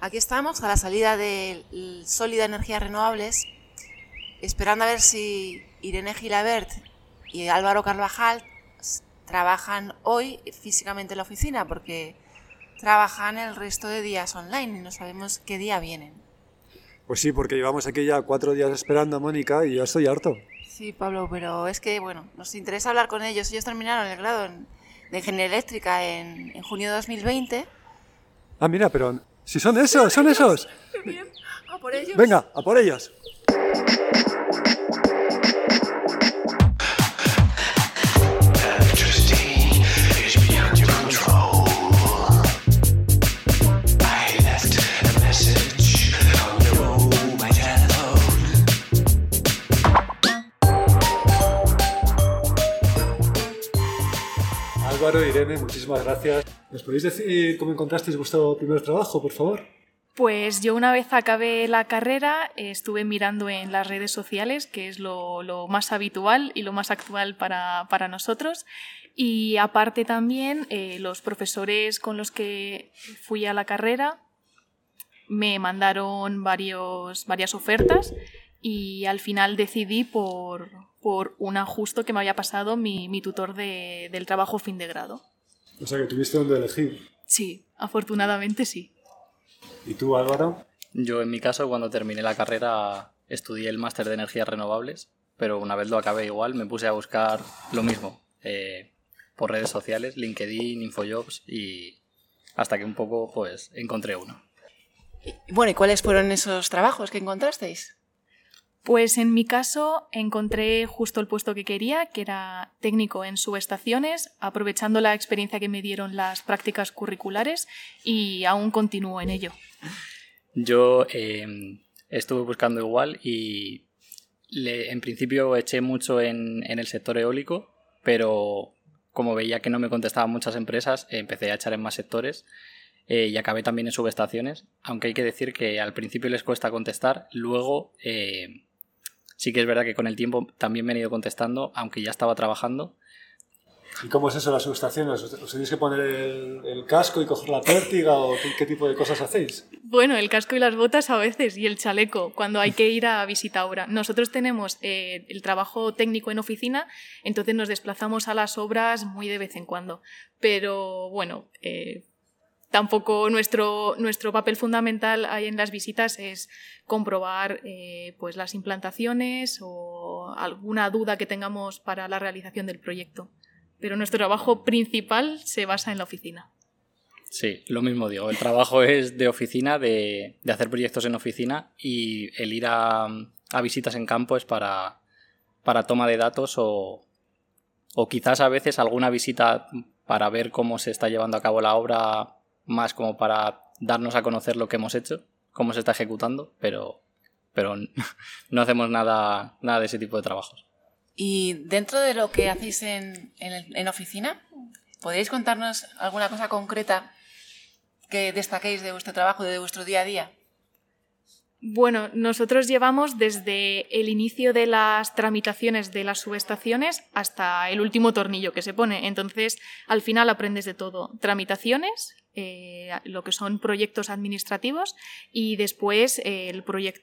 Aquí estamos a la salida de Sólida Energías Renovables, esperando a ver si Irene Gilabert y Álvaro Carvajal trabajan hoy físicamente en la oficina, porque trabajan el resto de días online y no sabemos qué día vienen. Pues sí, porque llevamos aquí ya cuatro días esperando a Mónica y ya estoy harto. Sí, Pablo, pero es que, bueno, nos interesa hablar con ellos. Ellos terminaron el grado de Ingeniería Eléctrica en, en junio de 2020. Ah, mira, pero si son esos, son esos. A por ellos. Venga, a por ellos. Álvaro, Irene, muchísimas gracias. ¿Nos podéis decir cómo encontrasteis vuestro primer trabajo, por favor? Pues yo una vez acabé la carrera estuve mirando en las redes sociales, que es lo, más habitual y lo más actual para, nosotros. Y aparte también eh, los profesores con los que fui a la carrera me mandaron varios, varias ofertas y al final decidí por, por un ajusto que me había pasado mi, mi tutor de, del trabajo fin de grado. O sea que tuviste donde elegir. Sí, afortunadamente sí. ¿Y tú, Álvaro? Yo, en mi caso, cuando terminé la carrera, estudié el máster de energías renovables, pero una vez lo acabé igual, me puse a buscar lo mismo eh, por redes sociales, LinkedIn, Infojobs y hasta que un poco, pues, encontré uno. Bueno, ¿y cuáles fueron esos trabajos que encontrasteis? Pues en mi caso encontré justo el puesto que quería, que era técnico en subestaciones, aprovechando la experiencia que me dieron las prácticas curriculares y aún continúo en ello. Yo em, estuve buscando igual y en principio eché mucho en, el sector eólico, pero como veía que no me contestaban muchas empresas, empecé a echar en más sectores eh, y acabé también en subestaciones, aunque hay que decir que al principio les cuesta contestar, luego eh, Sí que es verdad que con el tiempo también me han ido contestando, aunque ya estaba trabajando. ¿Y cómo es eso las subestaciones? ¿Os tenéis que poner el, casco y coger la pértiga o qué, tipo de cosas hacéis? Bueno, el casco y las botas a veces y el chaleco cuando hay que ir a visita obra. Nosotros tenemos eh, el trabajo técnico en oficina, entonces nos desplazamos a las obras muy de vez en cuando. Pero bueno, eh, tampoco nuestro, nuestro papel fundamental ahí en las visitas es comprobar eh, pues las implantaciones o alguna duda que tengamos para la realización del proyecto. Pero nuestro trabajo principal se basa en la oficina. Sí, lo mismo digo. El trabajo es de oficina, de, hacer proyectos en oficina y el ir a, visitas en campo es para, para toma de datos o, o quizás a veces alguna visita para ver cómo se está llevando a cabo la obra más como para darnos a conocer lo que hemos hecho, cómo se está ejecutando, pero, pero no hacemos nada, nada de ese tipo de trabajos. Y dentro de lo que hacéis en, en, oficina, ¿podéis contarnos alguna cosa concreta que destaquéis de vuestro trabajo, de vuestro día a día? Bueno, nosotros llevamos desde el inicio de las tramitaciones de las subestaciones hasta el último tornillo que se pone. Entonces, al final aprendes de todo. Tramitaciones, eh, lo que son proyectos administrativos y después eh,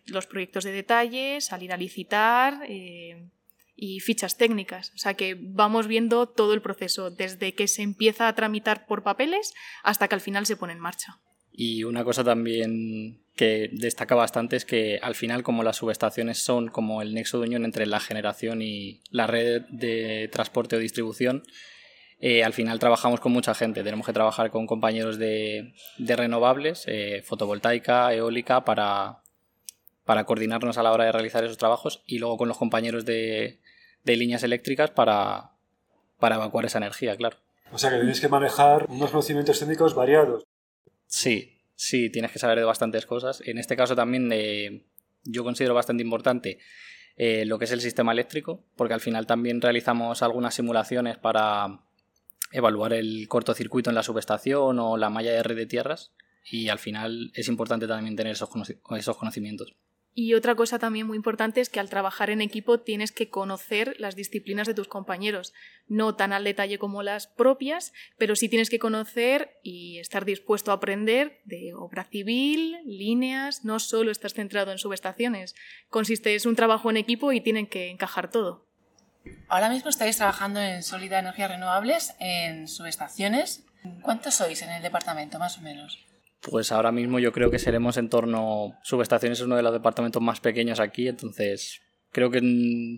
los proyectos de detalle, salir a licitar eh, y fichas técnicas. O sea que vamos viendo todo el proceso, desde que se empieza a tramitar por papeles hasta que al final se pone en marcha. Y una cosa también que destaca bastante es que al final como las subestaciones son como el nexo de unión entre la generación y la red de transporte o distribución, eh, al final trabajamos con mucha gente, tenemos que trabajar con compañeros de, renovables, eh, fotovoltaica, eólica, para, para coordinarnos a la hora de realizar esos trabajos y luego con los compañeros de, líneas eléctricas para, para evacuar esa energía, claro. O sea que tenéis que manejar unos conocimientos técnicos variados. Sí, sí, tienes que saber de bastantes cosas. En este caso también eh, yo considero bastante importante lo que es el sistema eléctrico, porque al final también realizamos algunas simulaciones para, evaluar el cortocircuito en la subestación o la malla de red de tierras y al final es importante también tener esos, conocimientos. Y otra cosa también muy importante es que al trabajar en equipo tienes que conocer las disciplinas de tus compañeros, no tan al detalle como las propias, pero sí tienes que conocer y estar dispuesto a aprender de obra civil, líneas, no solo estás centrado en subestaciones. Consiste, es un trabajo en equipo y tienen que encajar todo. Ahora mismo estáis trabajando en Sólida Energías Renovables, en subestaciones. ¿Cuántos sois en el departamento, más o menos? Pues ahora mismo yo creo que seremos en torno. Subestaciones es uno de los departamentos más pequeños aquí, entonces creo que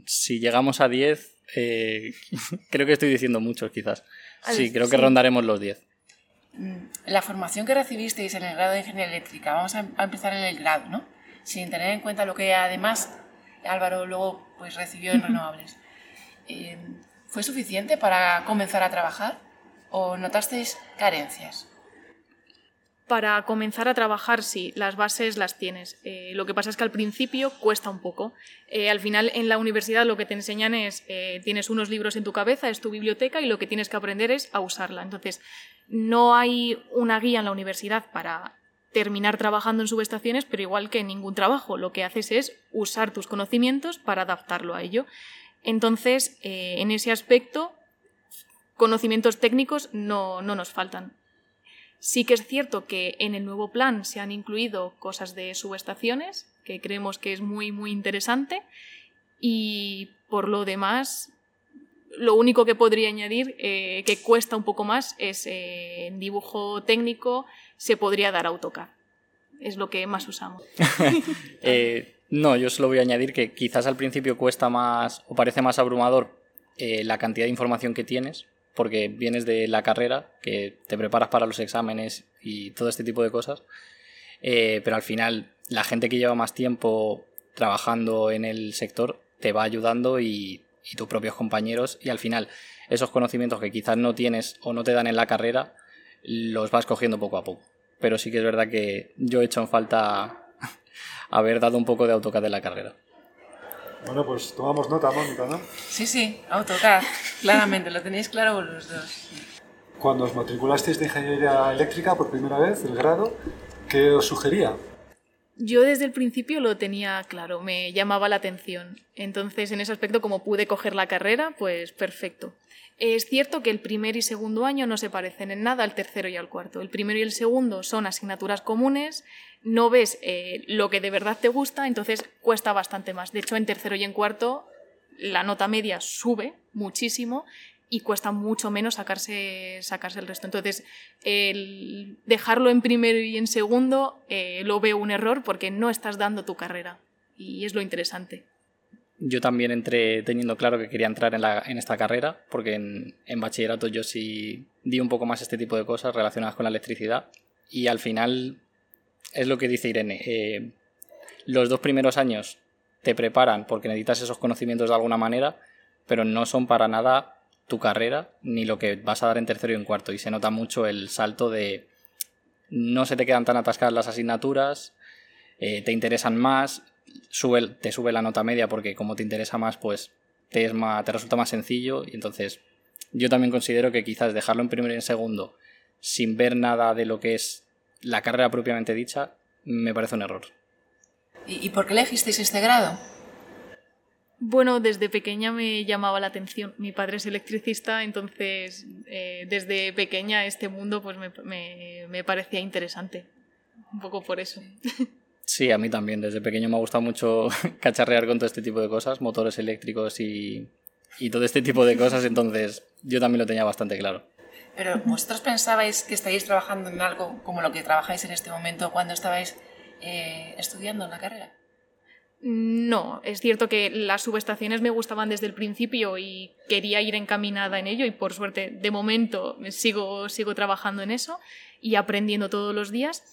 si llegamos a 10, eh, creo que estoy diciendo muchos quizás. Sí, creo que rondaremos los 10. Mm, la formación que recibisteis en el grado de Ingeniería Eléctrica, vamos a empezar en el grado, ¿no? Sin tener en cuenta lo que además Álvaro luego pues, recibió en renovables. Eh, ¿Fue suficiente para comenzar a trabajar o notasteis carencias? Para comenzar a trabajar, sí, las bases las tienes. Eh, lo que pasa es que al principio cuesta un poco. Eh, al final, en la universidad lo que te enseñan es, eh, tienes unos libros en tu cabeza, es tu biblioteca y lo que tienes que aprender es a usarla. Entonces, no hay una guía en la universidad para terminar trabajando en subestaciones, pero igual que en ningún trabajo, lo que haces es usar tus conocimientos para adaptarlo a ello. Entonces, en ese aspecto, conocimientos técnicos no, no nos faltan. Sí que es cierto que en el nuevo plan se han incluido cosas de subestaciones, que creemos que es muy, muy interesante. Y por lo demás, lo único que podría añadir, eh, que cuesta un poco más, es eh, en dibujo técnico se podría dar AutoCAD. Es lo que más usamos. Eh, no, yo solo voy a añadir que quizás al principio cuesta más o parece más abrumador la cantidad de información que tienes, porque vienes de la carrera, que te preparas para los exámenes y todo este tipo de cosas, eh, pero al final la gente que lleva más tiempo trabajando en el sector te va ayudando y, tus propios compañeros y al final esos conocimientos que quizás no tienes o no te dan en la carrera los vas cogiendo poco a poco. Pero sí que es verdad que yo he hecho en falta haber dado un poco de AutoCAD en la carrera. Bueno, pues tomamos nota, Mónica, ¿no? Sí, sí, AutoCAD, claramente, lo tenéis claro los dos. Cuando os matriculasteis de ingeniería eléctrica por primera vez, el grado, ¿qué os sugería? Yo desde el principio lo tenía claro, me llamaba la atención. Entonces, en ese aspecto, como pude coger la carrera, pues perfecto. Es cierto que el primer y segundo año no se parecen en nada al tercero y al cuarto. El primero y el segundo son asignaturas comunes, no ves eh, lo que de verdad te gusta, entonces cuesta bastante más. De hecho, en tercero y en cuarto la nota media sube muchísimo y cuesta mucho menos sacarse, sacarse el resto. Entonces, el dejarlo en primero y en segundo eh, lo veo un error porque no estás dando tu carrera y es lo interesante yo también entré teniendo claro que quería entrar en, la, en esta carrera, porque en, en, bachillerato yo sí di un poco más este tipo de cosas relacionadas con la electricidad. Y al final es lo que dice Irene. Eh, los dos primeros años te preparan porque necesitas esos conocimientos de alguna manera, pero no son para nada tu carrera ni lo que vas a dar en tercero y en cuarto. Y se nota mucho el salto de no se te quedan tan atascadas las asignaturas, eh, te interesan más, sube, te sube la nota media porque como te interesa más, pues te, es más, te resulta más sencillo y entonces yo también considero que quizás dejarlo en primero y en segundo sin ver nada de lo que es la carrera propiamente dicha me parece un error. ¿Y, por qué elegisteis este grado? Bueno, desde pequeña me llamaba la atención. Mi padre es electricista, entonces eh, desde pequeña este mundo pues me, me, me parecía interesante. Un poco por eso. Sí, a mí también. Desde pequeño me ha gustado mucho cacharrear con todo este tipo de cosas, motores eléctricos y, y todo este tipo de cosas, entonces yo también lo tenía bastante claro. Pero vosotros pensabais que estáis trabajando en algo como lo que trabajáis en este momento cuando estabais eh, estudiando la carrera. No, es cierto que las subestaciones me gustaban desde el principio y quería ir encaminada en ello y por suerte de momento sigo, sigo trabajando en eso y aprendiendo todos los días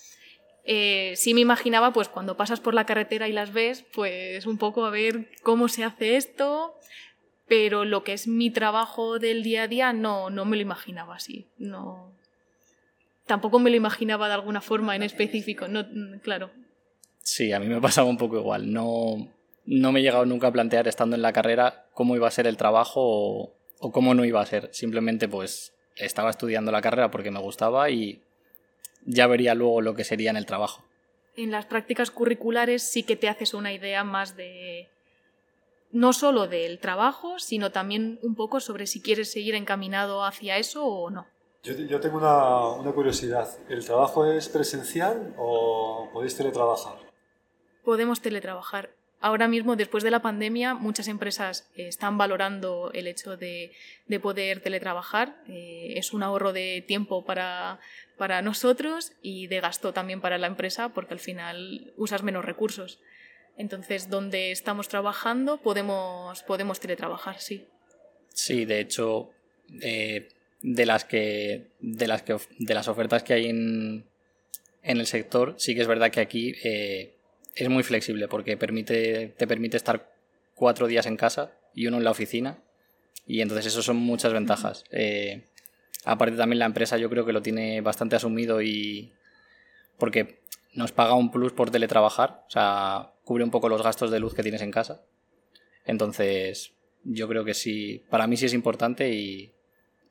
eh, sí me imaginaba, pues cuando pasas por la carretera y las ves, pues un poco a ver cómo se hace esto, pero lo que es mi trabajo del día a día no, no me lo imaginaba así. No, tampoco me lo imaginaba de alguna forma en específico, no, claro. Sí, a mí me pasaba un poco igual. No, no me he llegado nunca a plantear, estando en la carrera, cómo iba a ser el trabajo o, o cómo no iba a ser. Simplemente, pues, estaba estudiando la carrera porque me gustaba y ya vería luego lo que sería en el trabajo. En las prácticas curriculares sí que te haces una idea más de no solo del trabajo, sino también un poco sobre si quieres seguir encaminado hacia eso o no. Yo, tengo una, una, curiosidad. ¿El trabajo es presencial o podéis teletrabajar? Podemos teletrabajar. Ahora mismo, después de la pandemia, muchas empresas eh, están valorando el hecho de, de poder teletrabajar. Eh, es un ahorro de tiempo para, para nosotros y de gasto también para la empresa porque al final usas menos recursos. Entonces, donde estamos trabajando podemos, podemos teletrabajar, sí. Sí, de hecho, eh, de las que de las que de las ofertas que hay en, en el sector sí que es verdad que aquí eh, es muy flexible porque permite te permite estar cuatro días en casa y uno en la oficina y entonces eso son muchas ventajas eh, aparte también la empresa yo creo que lo tiene bastante asumido y porque nos paga un plus por teletrabajar o sea cubre un poco los gastos de luz que tienes en casa entonces yo creo que sí para mí sí es importante y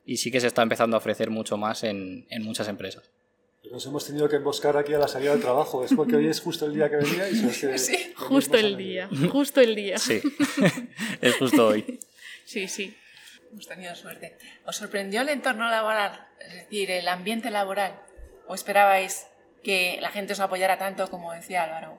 y sí que se está empezando a ofrecer mucho más en, en muchas empresas. Nos hemos tenido que emboscar aquí a la salida del trabajo. Es porque hoy es justo el día que venía y Sí, justo el día, justo el día. Sí, es justo hoy. Sí, sí. Hemos tenido suerte. ¿Os sorprendió el entorno laboral? Es decir, el ambiente laboral. ¿O esperabais que la gente os apoyara tanto como decía Álvaro?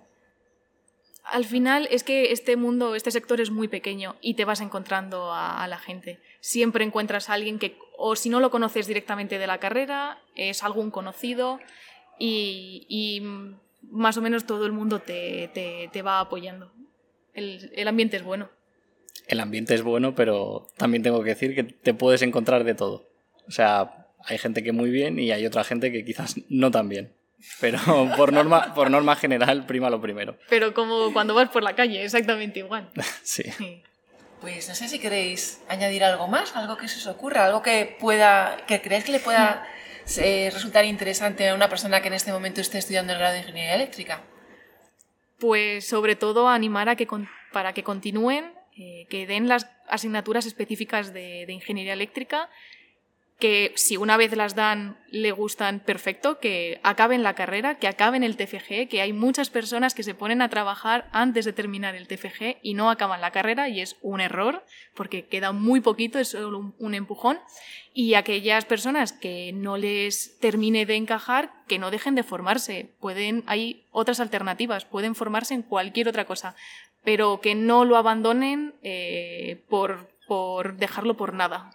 Al final es que este mundo, este sector es muy pequeño y te vas encontrando a, la gente. Siempre encuentras a alguien que, o si no lo conoces directamente de la carrera, es algún conocido y, más o menos todo el mundo te, va apoyando. El, ambiente es bueno. El ambiente es bueno, pero también tengo que decir que te puedes encontrar de todo. O sea, hay gente que muy bien y hay otra gente que quizás no tan bien. Pero por norma, por norma general, prima lo primero. Pero como cuando vas por la calle, exactamente igual. sí. Pues no sé si queréis añadir algo más, algo que se os ocurra, algo que pueda, que creáis que le pueda eh, resultar interesante a una persona que en este momento esté estudiando el grado de ingeniería eléctrica. Pues sobre todo animar a que para que continúen, eh, que den las asignaturas específicas de, de ingeniería eléctrica que si una vez las dan le gustan, perfecto, que acaben la carrera, que acaben el TFG, que hay muchas personas que se ponen a trabajar antes de terminar el TFG y no acaban la carrera y es un error porque queda muy poquito, es solo un, empujón. Y aquellas personas que no les termine de encajar, que no dejen de formarse. Pueden, hay otras alternativas, pueden formarse en cualquier otra cosa, pero que no lo abandonen eh, por, por dejarlo por nada.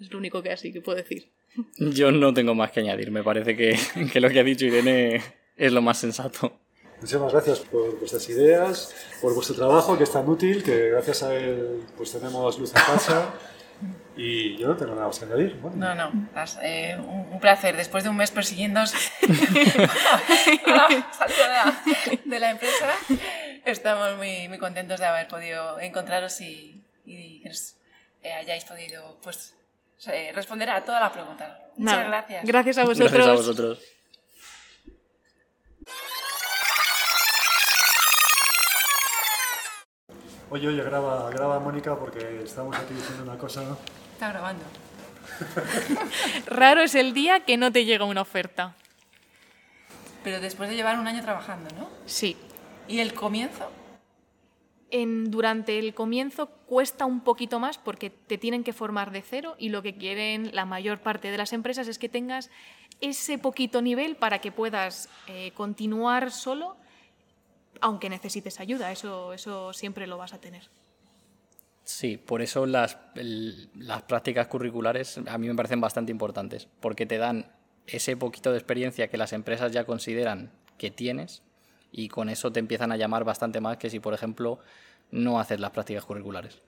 Es lo único que así que puedo decir. Yo no tengo más que añadir. Me parece que, que lo que ha dicho Irene es lo más sensato. Muchísimas gracias por vuestras ideas, por vuestro trabajo que es tan útil, que gracias a él pues tenemos luz en casa. Y yo no tengo nada más que añadir. No, no, eh, un, placer. Después de un mes persiguiéndonos salida de la empresa, estamos muy, muy contentos de haber podido encontraros y, y que eh, hayáis podido pues, responderá a todas las preguntas. Muchas gracias. Gracias a vosotros. Gracias a vosotros. Oye, oye, graba, graba Mónica porque estamos aquí diciendo una cosa. ¿no? Está grabando. Raro es el día que no te llega una oferta. Pero después de llevar un año trabajando, ¿no? Sí. ¿Y el comienzo? Durante el comienzo cuesta un poquito más porque te tienen que formar de cero y lo que quieren la mayor parte de las empresas es que tengas ese poquito nivel para que puedas eh, continuar solo aunque necesites ayuda, eso, eso siempre lo vas a tener. Sí, por eso las, las prácticas curriculares a mí me parecen bastante importantes, porque te dan ese poquito de experiencia que las empresas ya consideran que tienes y con eso te empiezan a llamar bastante más que si, por ejemplo, no haces las prácticas curriculares.